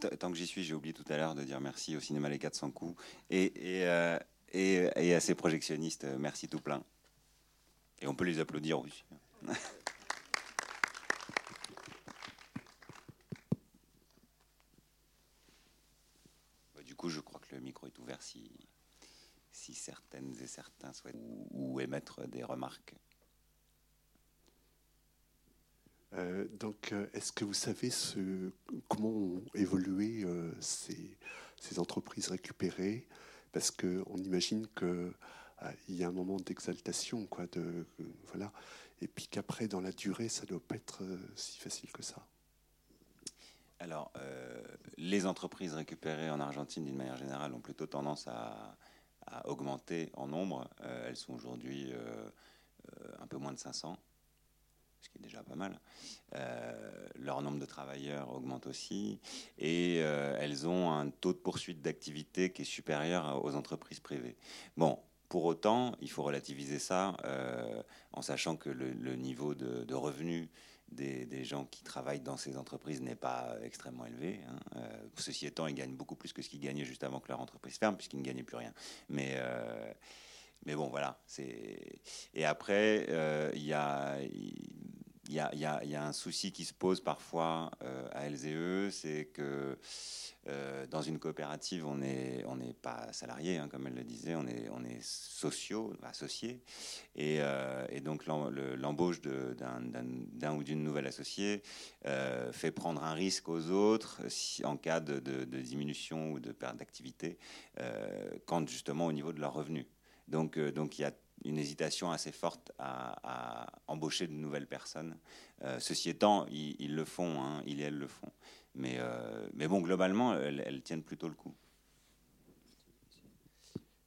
tant que j'y suis, j'ai oublié tout à l'heure de dire merci au cinéma Les 400 coups et, et, et, à ses projectionnistes, merci tout plein. Et on peut les applaudir aussi. Bah, du coup, je crois que le micro est ouvert si, si certaines et certains souhaitent ou, émettre des remarques. Euh, donc, euh, est-ce que vous savez comment ont évolué euh, ces, entreprises récupérées? Parce qu'on imagine qu'il y a un moment d'exaltation, quoi, de, voilà, et puis qu'après, dans la durée, ça ne doit pas être si facile que ça. Alors, les entreprises récupérées en Argentine, d'une manière générale, ont plutôt tendance à, a augmenté en nombre. Elles sont aujourd'hui un peu moins de 500 ce qui est déjà pas mal. leur nombre de travailleurs augmente aussi et elles ont un taux de poursuite d'activité qui est supérieur aux entreprises privées. Bon, pour autant, il faut relativiser ça en sachant que le, niveau de, de revenus des, gens qui travaillent dans ces entreprises n'est pas extrêmement élevé. Hein. Euh, ceci étant, ils gagnent beaucoup plus que ce qu'ils gagnaient juste avant que leur entreprise ferme, puisqu'ils ne gagnaient plus rien. Mais, euh, mais bon, voilà. Et après, euh, il y a un souci qui se pose parfois euh, à LZE, c'est que euh, dans une coopérative, on n'est on pas salarié, hein, comme elle le disait, on est, on est sociaux, associés. Et, euh, donc l'embauche d'un ou d'une nouvelle associée fait prendre un risque aux autres en cas de, de, diminution ou de perte d'activité, quand justement au niveau de leurs revenus. Donc, donc il y a une hésitation assez forte à, embaucher de nouvelles personnes. Euh, ceci étant, ils, le font, hein, ils et elles le font. Mais, euh, mais bon, globalement, elles, tiennent plutôt le coup.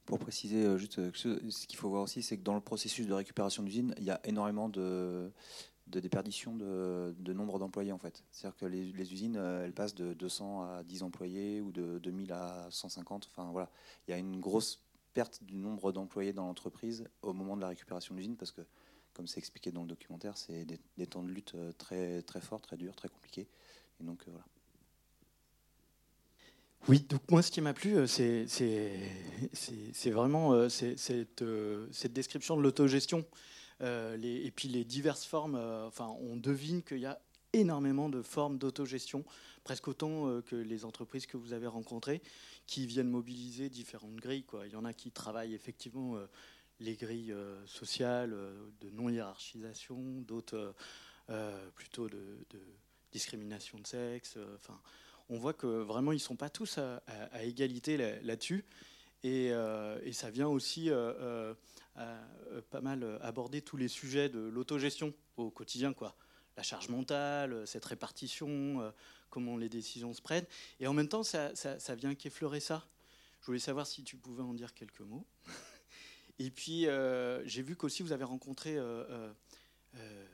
Pour préciser, euh, juste ce qu'il faut voir aussi, c'est que dans le processus de récupération d'usine, il y a énormément de, de de, nombre d'employés en fait. C'est-à-dire que les, usines, elles passent de 200 à 10 employés ou de 2000 à 150. Enfin voilà, il y a une grosse perte du nombre d'employés dans l'entreprise au moment de la récupération de l'usine, parce que, comme c'est expliqué dans le documentaire, c'est des, temps de lutte euh, très, très forts, très durs, très compliqués. Et donc, euh, voilà. Oui, donc moi, ce qui m'a plu, euh, c'est vraiment cette, cette, description de l'autogestion et puis les diverses formes. enfin, on devine qu'il y a énormément de formes d'autogestion, presque autant que les entreprises que vous avez rencontrées qui viennent mobiliser différentes grilles. Il y en a qui travaillent effectivement euh, les grilles euh, sociales euh, de non-hiérarchisation, d'autres plutôt de, discrimination de sexe. Enfin, on voit que vraiment ils ne sont pas tous à, égalité là-dessus. et, ça vient aussi pas mal aborder tous les sujets de l'autogestion au quotidien. Quoi. La charge mentale, cette répartition, comment les décisions se prennent. Et en même temps, ça, ça, vient qu'effleurer ça. Je voulais savoir si tu pouvais en dire quelques mots. Et puis, euh, j'ai vu qu'aussi vous avez rencontré euh, euh,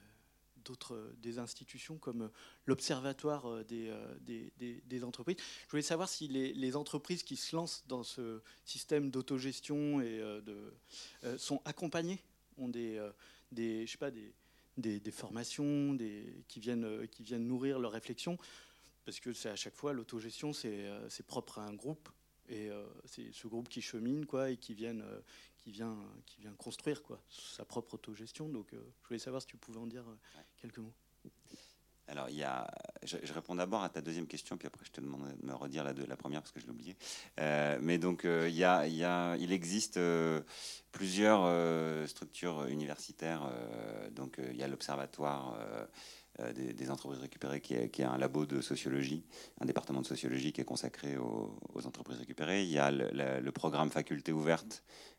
d'autres des institutions comme l'Observatoire des, des, entreprises. Je voulais savoir si les, entreprises qui se lancent dans ce système d'autogestion et de, sont accompagnées, ont des, des, je sais pas, des, des, formations des, qui, viennent, qui viennent nourrir leurs réflexions parce que c'est à chaque fois l'autogestion, c'est euh, propre à un groupe et euh, c'est ce groupe qui chemine quoi et qui vient euh, qui vient qui vient construire quoi sa propre autogestion. Donc je voulais savoir si tu pouvais en dire quelques mots. Alors, il y a, je, réponds d'abord à ta deuxième question, puis après je te demande de me redire la, première parce que je l'ai oublié. mais donc, il, y a, il, y a, il existe plusieurs structures universitaires. donc, il y a l'Observatoire euh, des, entreprises récupérées, qui est, un labo de sociologie, un département de sociologie qui est consacré aux, entreprises récupérées. Il y a le, programme Faculté ouverte, euh,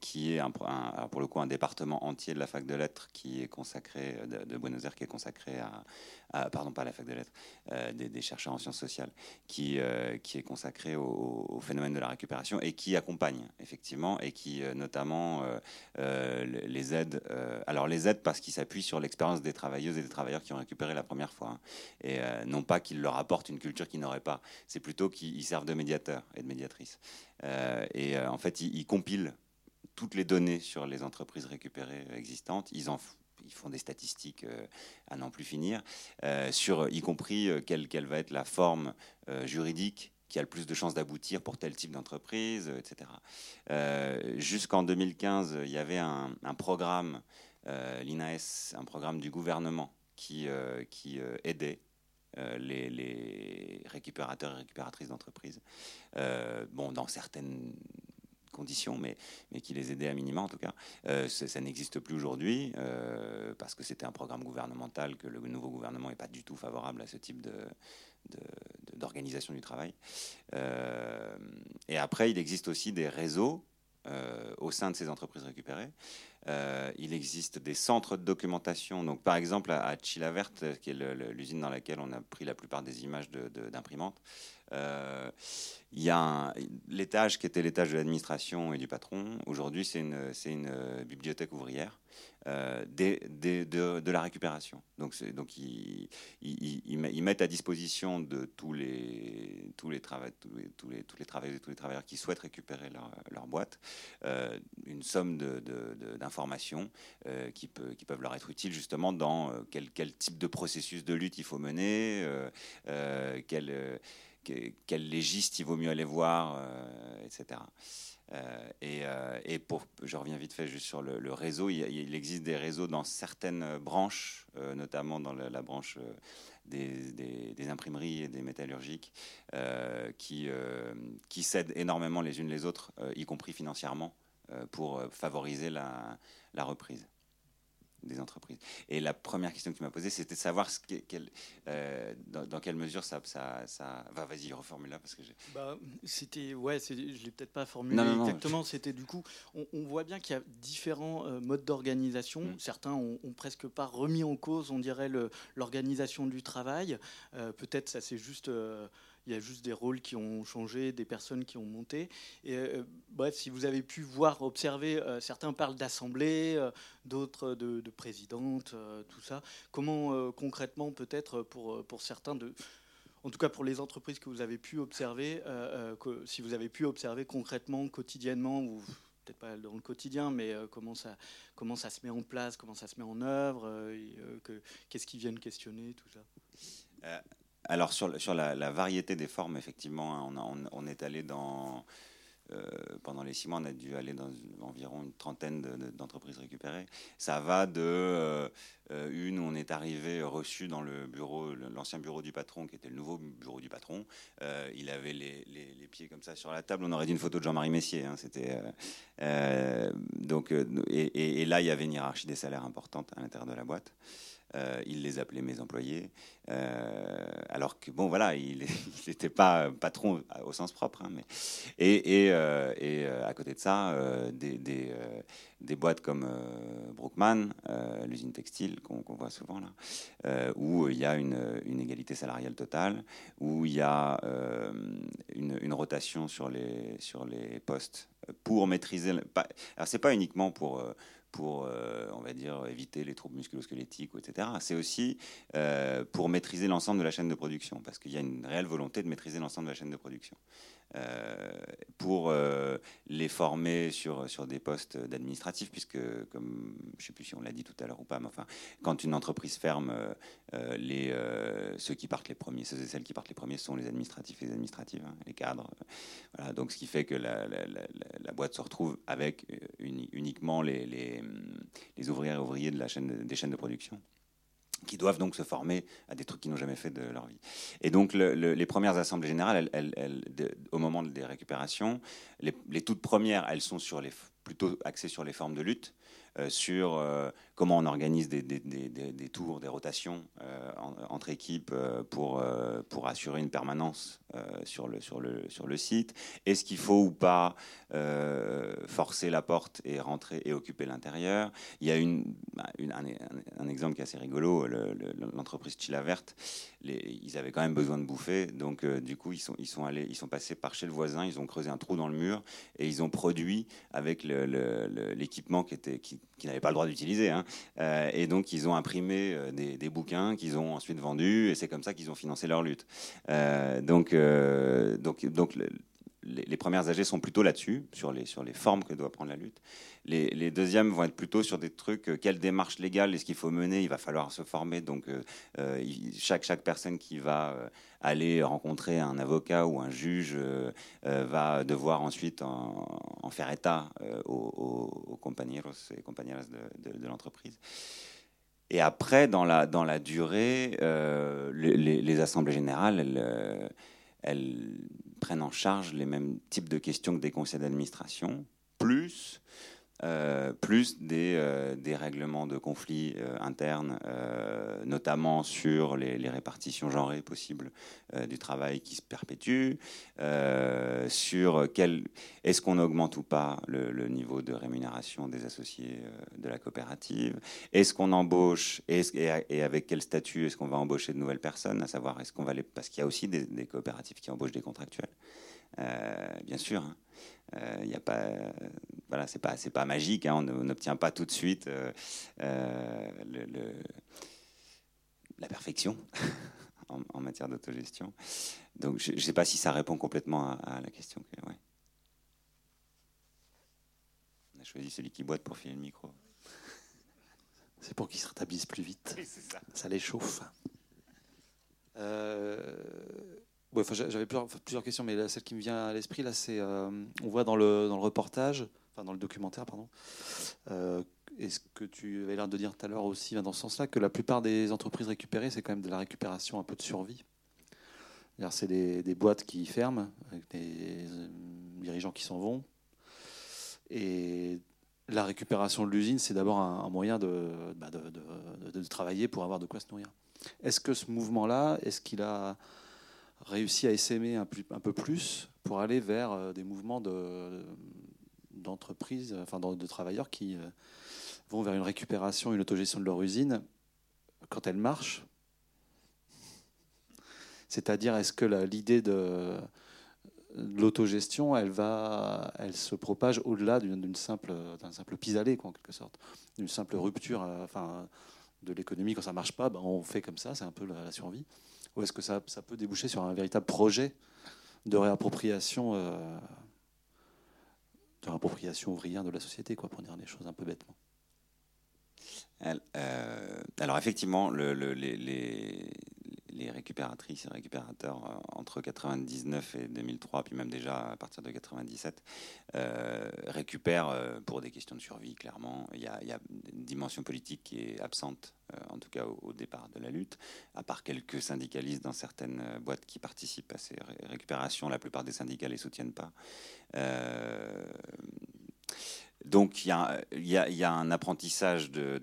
qui est pour le coup un département entier de la fac de lettres qui est consacré de, Buenos Aires qui est consacré à, pardon pas la fac de lettres euh, des, chercheurs en sciences sociales qui qui est consacré au, phénomène de la récupération et qui accompagne effectivement et qui notamment les aide alors les aide parce qu'ils s'appuient sur l'expérience des travailleuses et des travailleurs qui ont récupéré la première fois. Hein. Et euh, non pas qu'ils leur apportent une culture qu'ils n'auraient pas, c'est plutôt qu'ils servent de médiateurs et de médiatrices. Euh, et euh, en fait, ils, compilent toutes les données sur les entreprises récupérées existantes. Ils font des statistiques à n'en plus finir, y compris quelle, va être la forme juridique qui a le plus de chances d'aboutir pour tel type d'entreprise, etc. Jusqu'en 2015, il y avait un, programme, l'INAS, un programme du gouvernement qui aidait les, les, récupérateurs et récupératrices d'entreprises. bon, dans certaines conditions, mais, mais qui les aidait à minima en tout cas. Euh, ça n'existe plus aujourd'hui euh, parce que c'était un programme gouvernemental que le nouveau gouvernement n'est pas du tout favorable à ce type de, d'organisation du travail. Euh, et après, il existe aussi des réseaux au sein de ces entreprises récupérées. il existe des centres de documentation. Donc, par exemple, à, Chilavert, qui est l'usine dans laquelle on a pris la plupart des images d'imprimantes, euh, il y a l'étage qui était l'étage de l'administration et du patron. Aujourd'hui, c'est une, une, euh, bibliothèque ouvrière euh, de, de, la récupération. Donc, donc ils, ils, mettent à disposition de tous les, tous les, les, tous les, tous les travailleurs tous les travailleurs qui souhaitent récupérer leur, leur boîte euh, une somme d'informations qui, peut, qui peuvent leur être utiles justement dans quel, quel, type de processus de lutte il faut mener, quel quel légiste il vaut mieux aller voir, euh, etc. Euh, euh, et, pour, je reviens vite fait juste sur le, réseau. Il, existe des réseaux dans certaines branches, notamment dans la, branche des, imprimeries et des métallurgiques, qui, cèdent énormément les unes les autres, y compris financièrement, pour favoriser la reprise des entreprises. Et la première question que tu m'as posée, c'était de savoir ce euh, dans, quelle mesure ça, ça, ça... va. Vas-y, reformule là parce que j'ai. Bah, c'était ouais, je l'ai peut-être pas formulé exactement. C'était du coup, on, voit bien qu'il y a différents euh, modes d'organisation. Mm. Certains ont, presque pas remis en cause, on dirait, l'organisation du travail. Euh, peut-être ça c'est juste il y a juste des rôles qui ont changé, des personnes qui ont monté. Et, euh, bref, si vous avez pu voir, observer, euh, certains parlent d'assemblée, euh, d'autres de, de, présidente, tout ça. Comment concrètement, peut-être pour, pour certains, de, en tout cas pour les entreprises que vous avez pu observer, que, si vous avez pu observer concrètement, quotidiennement, ou peut-être pas dans le quotidien, mais comment, ça, comment ça se met en place, comment ça se met en œuvre, qu'est-ce qu'ils viennent questionner, tout ça? Alors sur, la, variété des formes, effectivement, hein, on, est allé dans... Euh, pendant les six mois, on a dû aller dans environ une trentaine d'entreprises récupérées. Ça va de euh, une où on est arrivé reçu dans le bureau, l'ancien bureau du patron, qui était le nouveau bureau du patron. Euh, il avait les, les, pieds comme ça sur la table. On aurait dit une photo de Jean-Marie Messier. Hein, c'était donc et, là, il y avait une hiérarchie des salaires importante à l'intérieur de la boîte. Euh, il les appelait mes employés, euh, alors que bon voilà, il n'était pas patron au sens propre. Hein, mais, et, et, euh, et à côté de ça, des, des, boîtes comme Brookman, l'usine textile qu'on voit souvent là, où il y a une, égalité salariale totale, où il y a une, une, rotation sur les, sur les postes pour maîtriser. Alors c'est pas uniquement pour pour, euh, on va dire, éviter les troubles musculosquelettiques, etc. C'est aussi euh, pour maîtriser l'ensemble de la chaîne de production, parce qu'il y a une réelle volonté de maîtriser l'ensemble de la chaîne de production. Euh, pour euh, les former sur, sur des postes d'administratif, puisque, comme je ne sais plus si on l'a dit tout à l'heure ou pas, mais enfin, quand une entreprise ferme, euh, les, ceux qui partent les premiers, ceux et celles qui partent les premiers sont les administratifs et les administratives, hein, les cadres. Voilà, donc, ce qui fait que la, la, boîte se retrouve avec uniquement les, les, les, ouvrières et ouvriers de la chaîne, des chaînes de production qui doivent donc se former à des trucs qu'ils n'ont jamais fait de leur vie. Et donc les premières assemblées générales, au moment des récupérations, les, les, toutes premières, elles sont sur les, plutôt axées sur les formes de lutte. Euh, sur euh, comment on organise des, des, des, des tours, des rotations euh, entre équipes pour, pour assurer une permanence sur, le, sur, le, sur le site. Est-ce qu'il faut ou pas forcer la porte et rentrer et occuper l'intérieur? Il y a une, bah, un, exemple qui est assez rigolo. L'entreprise Chila Verte, ils avaient quand même besoin de bouffer. Donc, du coup, ils sont, ils, sont allés, ils sont passés par chez le voisin, ils ont creusé un trou dans le mur et ils ont produit avec l'équipement qui était, qui, qui n'avaient pas le droit d'utiliser. Hein. Euh, et donc, ils ont imprimé euh, des, bouquins qu'ils ont ensuite vendus, et c'est comme ça qu'ils ont financé leur lutte. Euh, donc, donc, donc les, premières AG sont plutôt là-dessus, sur les, sur les formes que doit prendre la lutte. Les, deuxièmes vont être plutôt sur des trucs, euh, quelle démarche légale est-ce qu'il faut mener? Il va falloir se former. Donc, chaque, chaque personne qui va aller rencontrer un avocat ou un juge va devoir ensuite en, faire état aux, aux, compañeros et compañeras de, de, l'entreprise. Et après, dans la, dans la durée, euh, les, assemblées générales, elles, euh, elles, prennent en charge les mêmes types de questions que des conseils d'administration, plus euh, plus des, euh, des, règlements de conflits euh, internes, notamment sur les, répartitions genrées possibles du travail qui se perpétue, sur quel est-ce qu'on augmente ou pas le, niveau de rémunération des associés de la coopérative, est-ce qu'on embauche et, avec quel statut est-ce qu'on va embaucher de nouvelles personnes, à savoir est-ce qu'on va les parce qu'il y a aussi des coopératives qui embauchent des contractuels. Euh, bien sûr. il hein. n'y euh, a pas, voilà, c'est pas, c'est pas magique. Hein. on n'obtient pas tout de suite euh, le, la perfection en, matière d'autogestion. Donc, je ne sais pas si ça répond complètement à, la question. ouais. On a choisi celui qui boite pour filer le micro. C'est pour qu'il se rétablisse plus vite. ça. ça les chauffe. Euh, j'avais plusieurs, questions, mais celle qui me vient à l'esprit, là, c'est, euh, on voit dans le, dans le reportage, enfin dans le documentaire, pardon, euh, ce que tu avais l'air de dire tout à l'heure aussi dans ce sens-là, que la plupart des entreprises récupérées, c'est quand même de la récupération un peu de survie. C'est des, boîtes qui ferment, des euh, dirigeants qui s'en vont. Et la récupération de l'usine, c'est d'abord un, moyen bah, de, de, travailler pour avoir de quoi se nourrir. Est-ce que ce mouvement-là, est-ce qu'il a réussi à essaimer un, peu plus pour aller vers euh, des mouvements d'entreprises, enfin de travailleurs qui euh, vont vers une récupération, une autogestion de leur usine quand elle marche. C'est-à-dire, est-ce que l'idée de, l'autogestion, elle elle se propage au-delà d'une simple, d'un simple pis-aller, en quelque sorte, d'une simple rupture, euh, enfin, de l'économie quand ça marche pas, ben on fait comme ça, c'est un peu la survie. Ou est-ce que ça, peut déboucher sur un véritable projet de réappropriation, euh, de réappropriation ouvrière de la société, pour dire des choses un peu bêtement? Euh, alors effectivement, les, les récupératrices et récupérateurs euh, entre 99 et 2003, puis même déjà à partir de 97, euh, récupèrent euh, pour des questions de survie, clairement. Il y, a, une dimension politique qui est absente, en tout cas au, départ de la lutte, à part quelques syndicalistes dans certaines boîtes qui participent à ces récupérations. La plupart des syndicats ne les soutiennent pas. donc il y, a, un apprentissage de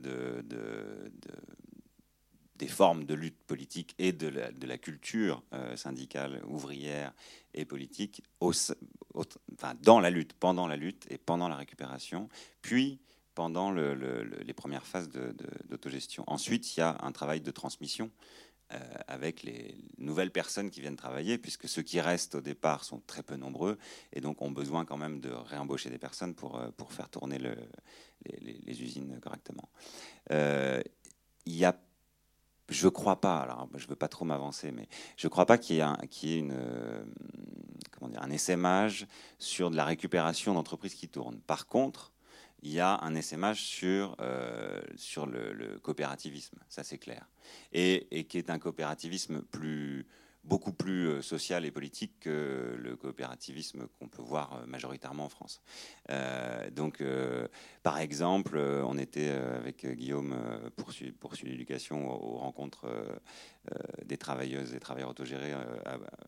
des formes de lutte politique et de la, culture euh, syndicale, ouvrière et politique enfin, dans la lutte, pendant la lutte et pendant la récupération, puis pendant les premières phases d'autogestion. Ensuite, il y a un travail de transmission euh, avec les nouvelles personnes qui viennent travailler, puisque ceux qui restent au départ sont très peu nombreux et donc ont besoin quand même de réembaucher des personnes pour, euh, pour faire tourner le, les, usines correctement. Il y a je ne crois pas, alors je ne veux pas trop m'avancer, mais je ne crois pas qu'il y ait, une, euh, comment dire, un essaimage sur de la récupération d'entreprises qui tournent. Par contre, il y a un essaimage sur, euh, le, coopérativisme, ça c'est clair, et, qui est un coopérativisme plus, beaucoup plus euh, social et politique que le coopérativisme qu'on peut voir euh, majoritairement en France. Euh, donc, par exemple, on était avec Guillaume pour, l'éducation aux, rencontres des travailleuses et travailleurs autogérés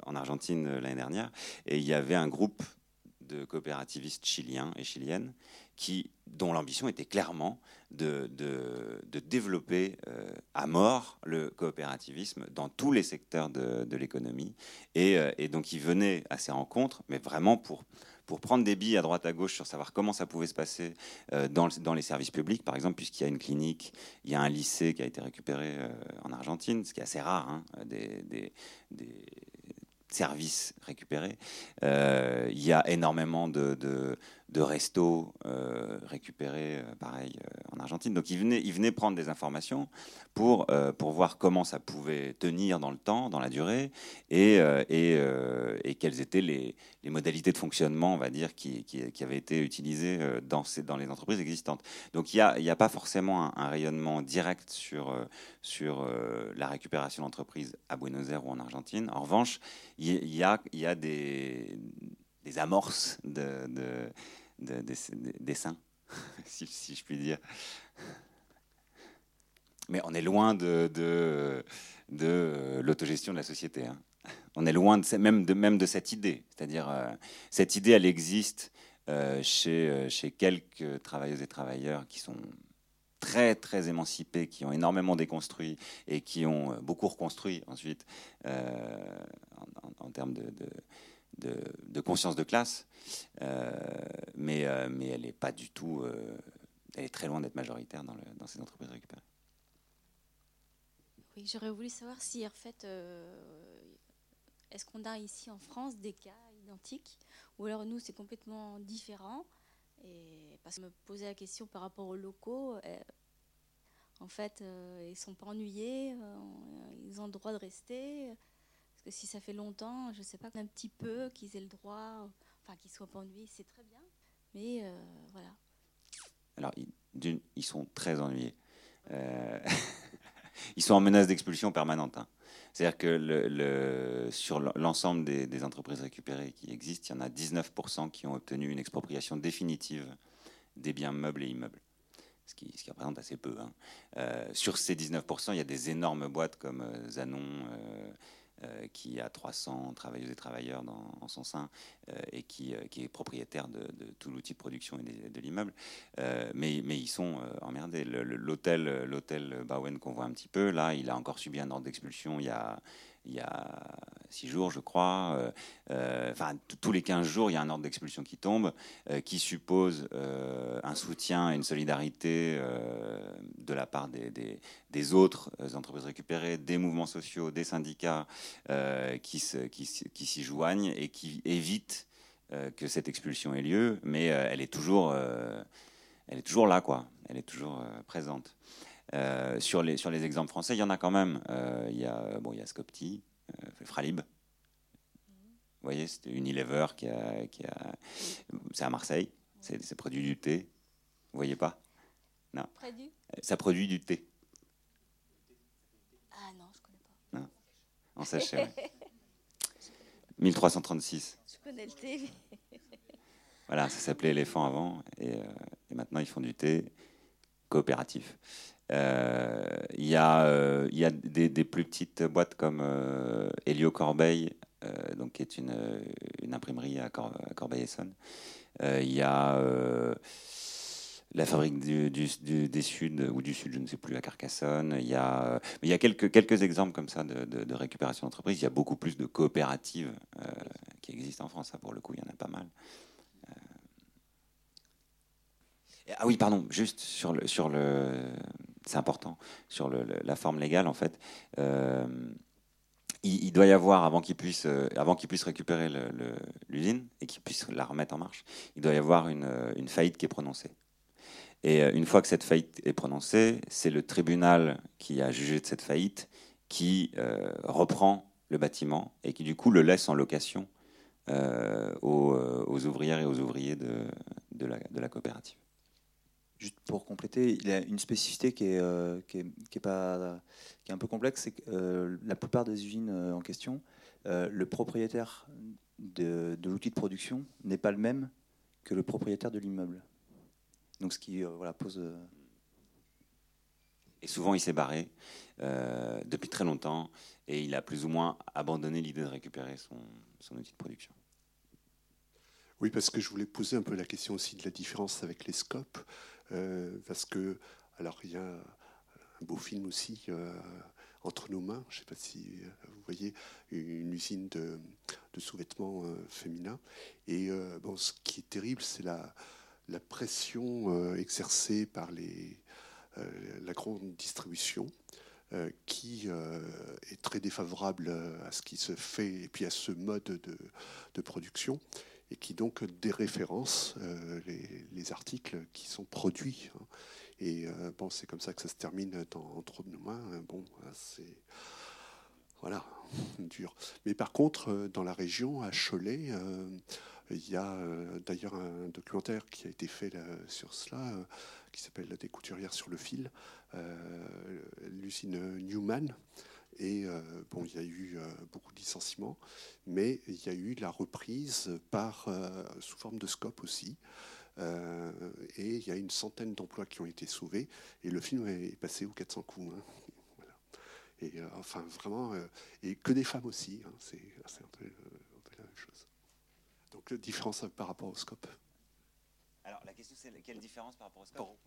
en Argentine l'année dernière, et il y avait un groupe de coopérativistes chiliens et chiliennes dont l'ambition était clairement de, développer euh, à mort le coopérativisme dans tous les secteurs de, l'économie. Et, euh, donc ils venaient à ces rencontres, mais vraiment pour, pour prendre des billes à droite à gauche sur savoir comment ça pouvait se passer euh, dans, les services publics, par exemple, puisqu'il y a une clinique, il y a un lycée qui a été récupéré en Argentine, ce qui est assez rare, hein, des, services récupérés. il y a énormément de restos euh, récupérés, euh, pareil, en Argentine. Donc, ils venaient, ils venaient prendre des informations pour, pour voir comment ça pouvait tenir dans le temps, dans la durée, et, et, quelles étaient les, modalités de fonctionnement, on va dire, qui, qui, avaient été utilisées dans, ces, dans les entreprises existantes. Donc, il n'y a, a, pas forcément un, rayonnement direct sur, sur la récupération d'entreprises à Buenos Aires ou en Argentine. En revanche, il y, a, y a des, des amorces de, de, dessin, si, je puis dire. Mais on est loin de, de, de l'autogestion de la société. Hein. On est loin de, même, de, de cette idée. C'est-à-dire, euh, cette idée, elle existe euh, chez, euh, chez quelques travailleuses et travailleurs qui sont très très émancipés, qui ont énormément déconstruit et qui ont beaucoup reconstruit ensuite en, termes de, de, conscience de classe, euh, mais, euh, mais elle n'est pas du tout, euh, elle est très loin d'être majoritaire dans, ces entreprises récupérées. Oui, j'aurais voulu savoir si en fait, est-ce qu'on a ici en France des cas identiques, ou alors nous c'est complètement différent. Et parce que me posais la question par rapport aux locaux, en fait, ils ne sont pas ennuyés, ils ont le droit de rester si ça fait longtemps, je ne sais pas, un petit peu, qu'ils aient le droit, enfin qu'ils soient ennuyés, c'est très bien. Mais euh, voilà. Alors, ils, sont très ennuyés. Euh, ils sont en menace d'expulsion permanente. Hein. C'est-à-dire que sur l'ensemble des, entreprises récupérées qui existent, il y en a 19% qui ont obtenu une expropriation définitive des biens meubles et immeubles. Ce qui, représente assez peu. Hein. Euh, sur ces 19%, il y a des énormes boîtes comme Zanon, qui a 300 travailleuses et travailleurs dans, son sein euh, et qui, euh, qui, est propriétaire de, tout l'outil de production et de, l'immeuble. mais, mais, ils sont emmerdés. L'hôtel Bowen qu'on voit un petit peu, là, il a encore subi un ordre d'expulsion il y a il y a six jours, je crois. Euh, euh, enfin, tous les 15 jours, il y a un ordre d'expulsion qui tombe, euh, qui suppose un soutien et une solidarité de la part des, autres entreprises récupérées, des mouvements sociaux, des syndicats qui, qui, qui s'y joignent et qui évitent que cette expulsion ait lieu, mais elle est toujours, elle est toujours là, quoi. Elle est toujours présente. Euh, sur, les, sur les exemples français, il y en a quand même. Euh, il, y a, bon, il y a Scopti, euh, Fralib. Vous voyez, c'est Unilever qui a. Qui a c'est à Marseille. C'est produit du thé. Vous voyez pas? Non. Ça produit du thé. Ah non, je connais pas. Non. En sachet. 1336. Je connais le thé. voilà, ça s'appelait éléphant avant. Et, et, maintenant, ils font du thé coopératif. Euh, il y a, euh, y a des, plus petites boîtes comme euh, Helio Corbeil, donc, qui est une, imprimerie à, Corbeil-Essonne. Il y a la fabrique du, des Sud ou du Sud, je ne sais plus, à Carcassonne. Il y a, il y a quelques, quelques exemples comme ça de, récupération d'entreprise. Il y a beaucoup plus de coopératives qui existent en France. Pour le coup, il y en a pas mal. Ah oui, pardon, juste sur le, sur le, c'est important, sur la forme légale, en fait. Euh, il, doit y avoir, avant qu'il puisse, euh, avant qu'il puisse récupérer l'usine et qu'il puisse la remettre en marche, il doit y avoir une, une faillite qui est prononcée. Et euh, une fois que cette faillite est prononcée, c'est le tribunal qui a jugé de cette faillite qui reprend le bâtiment et qui du coup le laisse en location aux, ouvrières et aux ouvriers de la coopérative. Juste pour compléter, il y a une spécificité qui est, euh, qui est, pas, qui est un peu complexe, c'est que euh, la plupart des usines euh, en question, le propriétaire de, l'outil de production n'est pas le même que le propriétaire de l'immeuble. Donc ce qui voilà, pose... Et souvent, il s'est barré depuis très longtemps et il a plus ou moins abandonné l'idée de récupérer son, son outil de production. Oui, parce que je voulais poser un peu la question aussi de la différence avec les scopes. Euh, parce que, alors il y a un beau film aussi euh, entre nos mains. Je ne sais pas si euh, vous voyez une usine de, sous-vêtements féminins. Et bon, ce qui est terrible, c'est la, pression exercée par les, la grande distribution. qui est très défavorable à ce qui se fait et puis à ce mode de, de production et qui donc déréférence les, les, articles qui sont produits. Hein. Et bon, c'est comme ça que ça se termine Trop de mains. Bon, c'est voilà, dur. Mais par contre, dans la région, à Cholet, il y a d'ailleurs un documentaire qui a été fait sur cela, qui s'appelle Des couturières sur le fil, l'usine Newman, et euh, bon, il y a eu euh, beaucoup de licenciements, mais il y a eu la reprise par, euh, sous forme de scope aussi. et il y a une centaine d'emplois qui ont été sauvés. Et le film est passé aux 400 coups. Hein. Et enfin, vraiment, et que des femmes aussi. Hein. c'est un peu, la même chose. Donc, différence par rapport au scope. Alors, la question, c'est quelle différence par rapport au scope?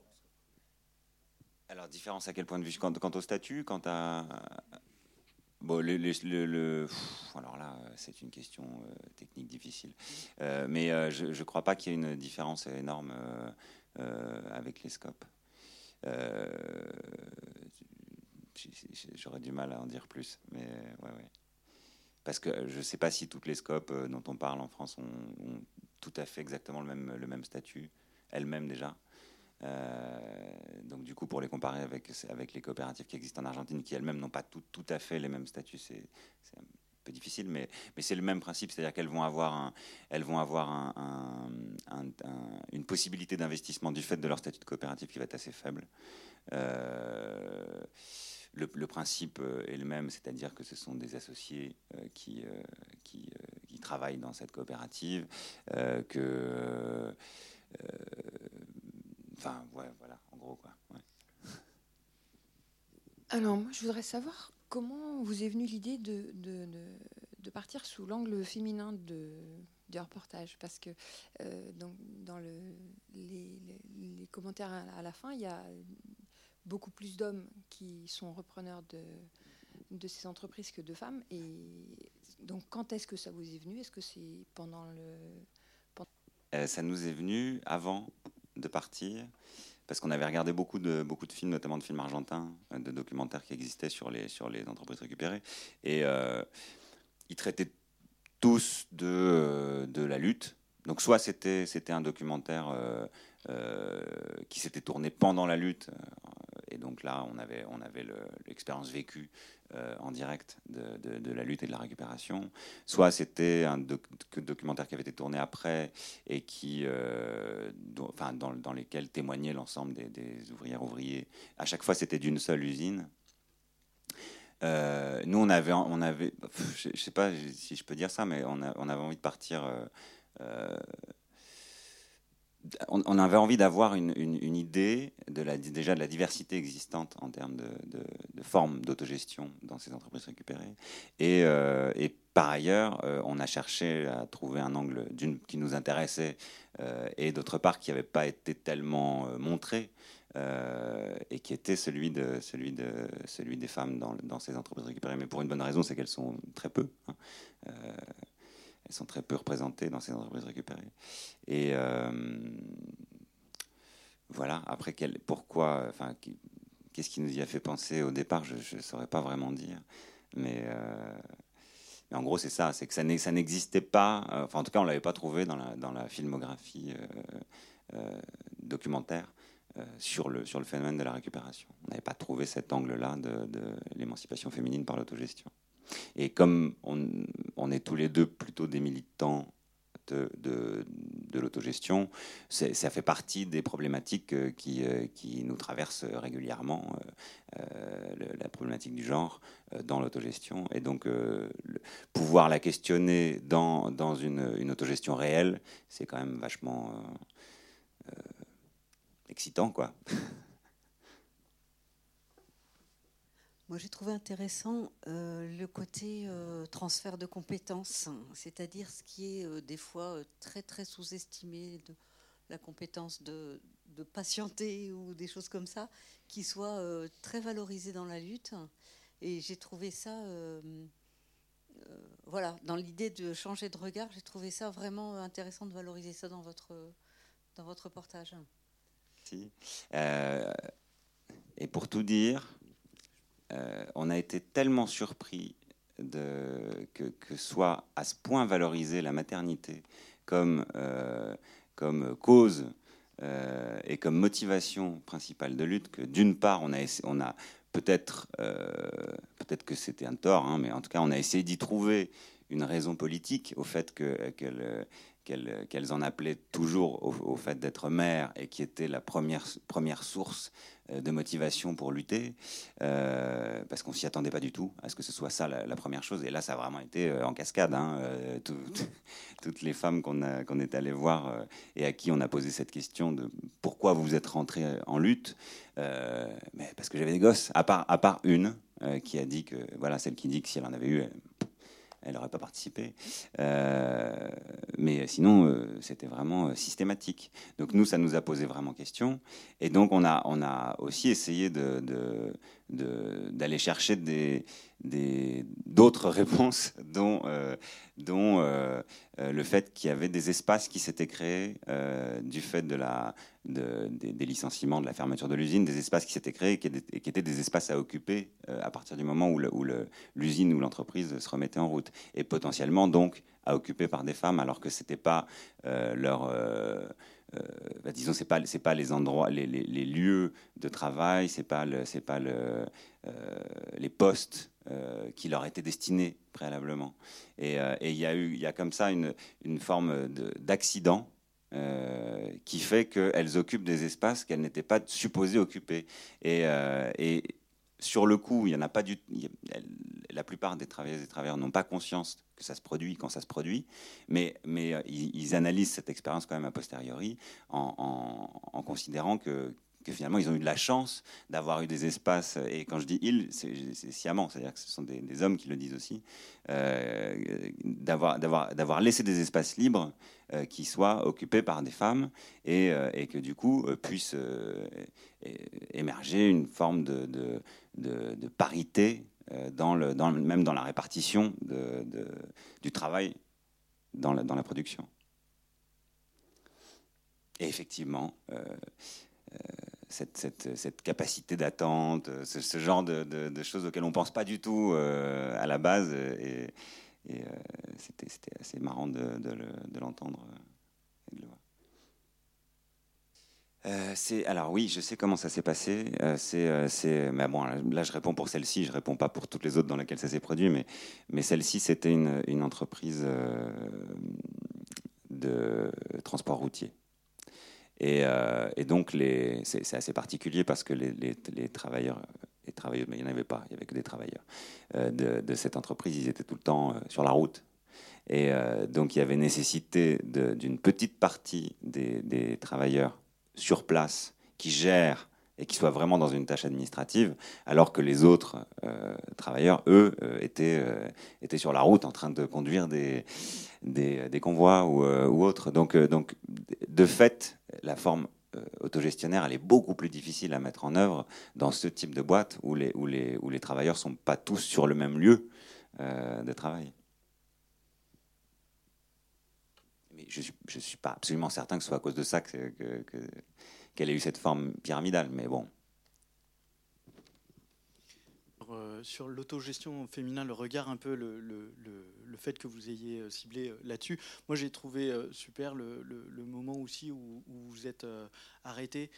Alors, différence à quel point de vue? Quant, quant, au statut, quant à, Bon, le, le, alors là, c'est une question euh, technique difficile. Euh, mais euh, je ne crois pas qu'il y ait une différence énorme avec les scopes. J'aurais du mal à en dire plus, mais. Parce que je ne sais pas si toutes les scopes dont on parle en France ont, ont, tout à fait exactement le même, le même statut, elles-mêmes déjà. Euh, donc du coup, pour les comparer avec, les coopératives qui existent en Argentine, qui elles-mêmes n'ont pas tout, à fait les mêmes statuts, c'est un peu difficile, mais, c'est le même principe, c'est-à-dire qu'elles vont avoir, une possibilité d'investissement du fait de leur statut de coopérative qui va être assez faible. Euh, le, principe est le même, c'est-à-dire que ce sont des associés euh, qui, qui, qui, travaillent dans cette coopérative, que Enfin, ouais, voilà, en gros, quoi. Alors, moi, je voudrais savoir comment vous est venue l'idée de, de, de, partir sous l'angle féminin de, du reportage Parce que euh, dans, dans le, les, les, commentaires à, la fin, il y a beaucoup plus d'hommes qui sont repreneurs de, de ces entreprises que de femmes. Et donc, quand est-ce que ça vous est venu? Est-ce que c'est pendant le. Euh, ça nous est venu avant de partir parce qu'on avait regardé beaucoup de, beaucoup de films, notamment de films argentins, euh, de documentaires qui existaient sur les, sur les entreprises récupérées. Et euh, ils traitaient tous de, euh, de la lutte. Donc soit c'était, c'était un documentaire qui s'était tourné pendant la lutte, et donc là on avait, on avait l'expérience vécue euh, en direct de, la lutte et de la récupération. Soit c'était un documentaire qui avait été tourné après et qui, euh, dans, dans, lesquels témoignait l'ensemble des, des, ouvrières ouvriers. À chaque fois, c'était d'une seule usine. Euh, nous, on avait, on avait, je, ne sais pas si je peux dire ça, mais on, on avait envie de partir on, avait envie d'avoir une, idée déjà de la diversité existante en termes de, formes d'autogestion dans ces entreprises récupérées. Et, euh, par ailleurs, euh, on a cherché à trouver un angle qui nous intéressait euh, et d'autre part qui n'avait pas été tellement montré. et qui était celui, de, celui des femmes dans, ces entreprises récupérées. Mais pour une bonne raison, c'est qu'elles sont très peu. Hein elles sont très peu représentées dans ces entreprises récupérées. Et euh, voilà, après, pourquoi, enfin, qu'est-ce qui nous y a fait penser au départ, je ne saurais pas vraiment dire. Mais, euh, mais en gros, c'est ça, c'est que ça n'existait pas, euh, enfin, en tout cas, on ne l'avait pas trouvé dans la, filmographie documentaire. sur, le, phénomène de la récupération. On n'avait pas trouvé cet angle-là de l'émancipation féminine par l'autogestion. Et comme on, est tous les deux plutôt des militants de, de, l'autogestion, ça fait partie des problématiques euh, qui, euh, qui nous traversent régulièrement, euh, la problématique du genre dans l'autogestion. Et donc, pouvoir la questionner dans, dans une, une, autogestion réelle, c'est quand même vachement excitant, quoi. Moi, j'ai trouvé intéressant euh, le côté euh, transfert de compétences, c'est-à-dire ce qui est euh, des fois très très sous-estimé, de la compétence de, patienter ou des choses comme ça, qui soit très valorisée dans la lutte. Et j'ai trouvé ça, voilà, dans l'idée de changer de regard, j'ai trouvé ça vraiment intéressant de valoriser ça dans votre, dans votre. Si. et pour tout dire, on a été tellement surpris de, que, soit à ce point valorisée la maternité comme, comme cause et comme motivation principale de lutte que d'une part, on a, on a peut-être peut-être que c'était un tort, hein, mais en tout cas, on a essayé d'y trouver une raison politique au fait qu'elle qu'elles en appelaient toujours au, fait d'être mère et qui était la première, première source euh, de motivation pour lutter, euh, parce qu'on s'y attendait pas du tout à ce que ce soit ça la, première chose. Et là, ça a vraiment été euh, en cascade. Hein, toutes les femmes qu'on est allé voir et à qui on a posé cette question de pourquoi vous êtes rentrée en lutte, mais parce que j'avais des gosses, à part, à part une qui a dit que, voilà, celle qui dit que si elle en avait eu, elle n'aurait pas participé. Euh, mais sinon, euh, c'était vraiment euh, systématique. Donc nous, ça nous a posé vraiment question. Et donc on a, on a aussi essayé de, d'aller chercher des, d'autres réponses, dont, dont le fait qu'il y avait des espaces qui s'étaient créés du fait de la, des, licenciements, de la fermeture de l'usine, des espaces qui s'étaient créés et qui, étaient, des espaces à occuper à partir du moment où, l'usine ou l'entreprise se remettait en route. Et potentiellement donc à occuper par des femmes alors que c'était pas leur euh, bah, disons, c'est pas pas les endroits, les, lieux de travail, c'est pas pas euh, les postes euh, qui leur étaient destinés préalablement. Et il y a y a comme ça une, forme d'accident. qui fait qu'elles occupent des espaces qu'elles n'étaient pas supposées occuper. Et, sur le coup, il y en a pas du, la plupart des travailleuses et travailleurs n'ont pas conscience que ça se produit quand ça se produit, mais, mais euh, ils, analysent cette expérience quand même a posteriori en, considérant que, finalement ils ont eu de la chance d'avoir eu des espaces, et quand je dis ils, c'est sciemment, c'est-à-dire que ce sont des, hommes qui le disent aussi, euh, d'avoir laissé des espaces libres euh, qui soient occupés par des femmes et, euh, et que du coup puisse émerger une forme de, de, parité dans même dans la répartition du travail dans la, production. Et effectivement, euh, euh, cette, capacité d'attente, ce, genre de, choses auxquelles on ne pense pas du tout à la base, c'était assez marrant de, l'entendre et de le voir. Euh, alors oui, je sais comment ça s'est passé. Euh, c'est, euh, c'est, mais bon, là, je réponds pour celle-ci, je réponds pas pour toutes les autres dans lesquelles ça s'est produit, mais, mais celle-ci c'était une, entreprise de transport routier. Et, donc c'est, assez particulier parce que les, travailleurs, mais il n'y en avait pas, il n'y avait que des travailleurs de, cette entreprise, ils étaient tout le temps sur la route. Et donc il y avait nécessité d'une petite partie des travailleurs sur place qui gèrent et qui soient vraiment dans une tâche administrative, alors que les autres euh, travailleurs, eux, euh, étaient, euh, étaient sur la route en train de conduire des, des, convois ou, ou, autres. Donc, donc, de fait, la forme autogestionnaire, elle est beaucoup plus difficile à mettre en œuvre dans ce type de boîte où les, où les, où les travailleurs ne sont pas tous sur le même lieu de travail. Je ne suis, pas absolument certain que ce soit à cause de ça qu'elle que, ait eu cette forme pyramidale, mais bon. Euh, sur l'autogestion féminine, le regard un peu, le, le, le, fait que vous ayez euh, ciblé euh, là-dessus, moi j'ai trouvé super le, moment aussi où, où vous êtes arrêté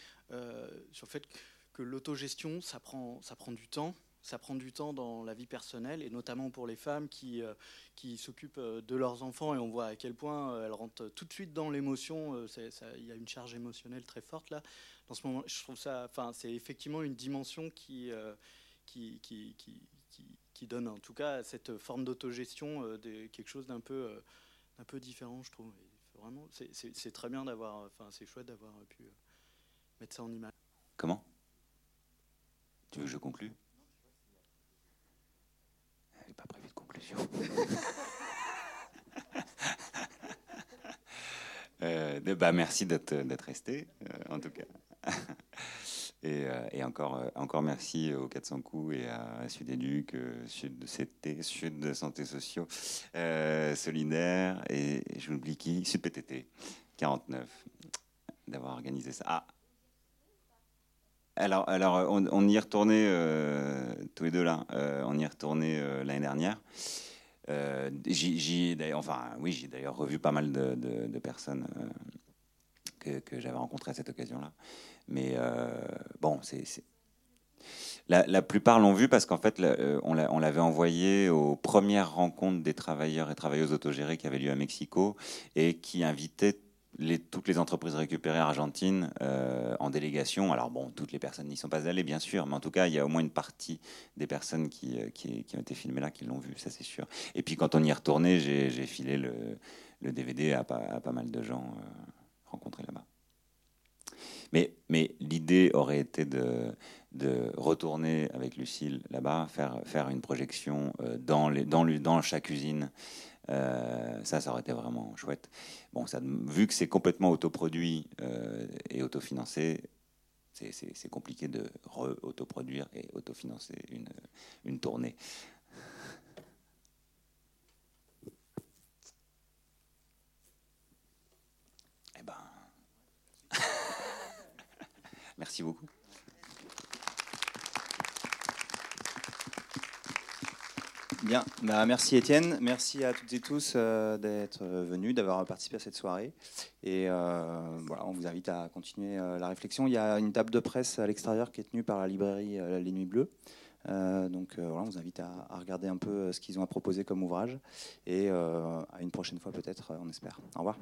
sur le fait que l'autogestion, ça prend, ça prend du temps ça prend du temps dans la vie personnelle et notamment pour les femmes qui, euh, qui s'occupent euh, de leurs enfants et on voit à quel point euh, elles rentrent tout de suite dans l'émotion. Il y a une charge émotionnelle très forte là. Dans ce moment, je trouve ça, enfin, c'est effectivement une dimension qui, qui, qui, qui, donne en tout cas cette forme d'autogestion quelque chose d'un peu, un peu différent, je trouve. c'est très bien d'avoir, enfin, c'est chouette d'avoir pu mettre ça en image. Comment? Tu veux que je conclue? Pas prévu de conclusion. euh, bah, merci d'être resté, euh, en tout cas. et, euh, et, encore, euh, encore merci aux 400 coups et à Sud Éduc, Sud CT, Sud Santé Sociaux, Solidaire et, je n'oublie qui Sud PTT 49 d'avoir organisé ça. Ah, alors, alors on, y est retourné tous les deux là. on y est retourné l'année dernière. Euh, j'ai, enfin, oui, j'ai d'ailleurs revu pas mal de, personnes que, j'avais rencontrées à cette occasion-là. Mais bon, c'est la, plupart l'ont vu parce qu'en fait, euh, on l'avait envoyé aux premières rencontres des travailleurs et travailleuses autogérés qui avaient lieu à Mexico et qui invitaient toutes les entreprises récupérées argentines euh, en délégation. Alors bon, toutes les personnes n'y sont pas allées, bien sûr, mais en tout cas, il y a au moins une partie des personnes qui, euh, ont été filmées là qui l'ont vu, ça c'est sûr. Et puis quand on y est retourné, j'ai filé le, DVD à pas, mal de gens rencontrés là-bas. Mais, l'idée aurait été de, retourner avec Lucille là-bas, faire, une projection euh, dans chaque usine. Euh, ça, ça aurait été vraiment chouette. Bon, vu que c'est complètement autoproduit euh, et autofinancé, c'est compliqué de re-autoproduire et autofinancer une, une tournée. Eh ben, merci beaucoup. Bien, bah, merci Étienne, merci à toutes et tous euh, d'être venus, d'avoir participé à cette soirée. Et euh, voilà, on vous invite à continuer euh, la réflexion. Il y a une table de presse à l'extérieur qui est tenue par la librairie Les Nuits Bleues. donc voilà, on vous invite à, à regarder un peu ce qu'ils ont à proposer comme ouvrage. Et à une prochaine fois peut-être, on espère. Au revoir.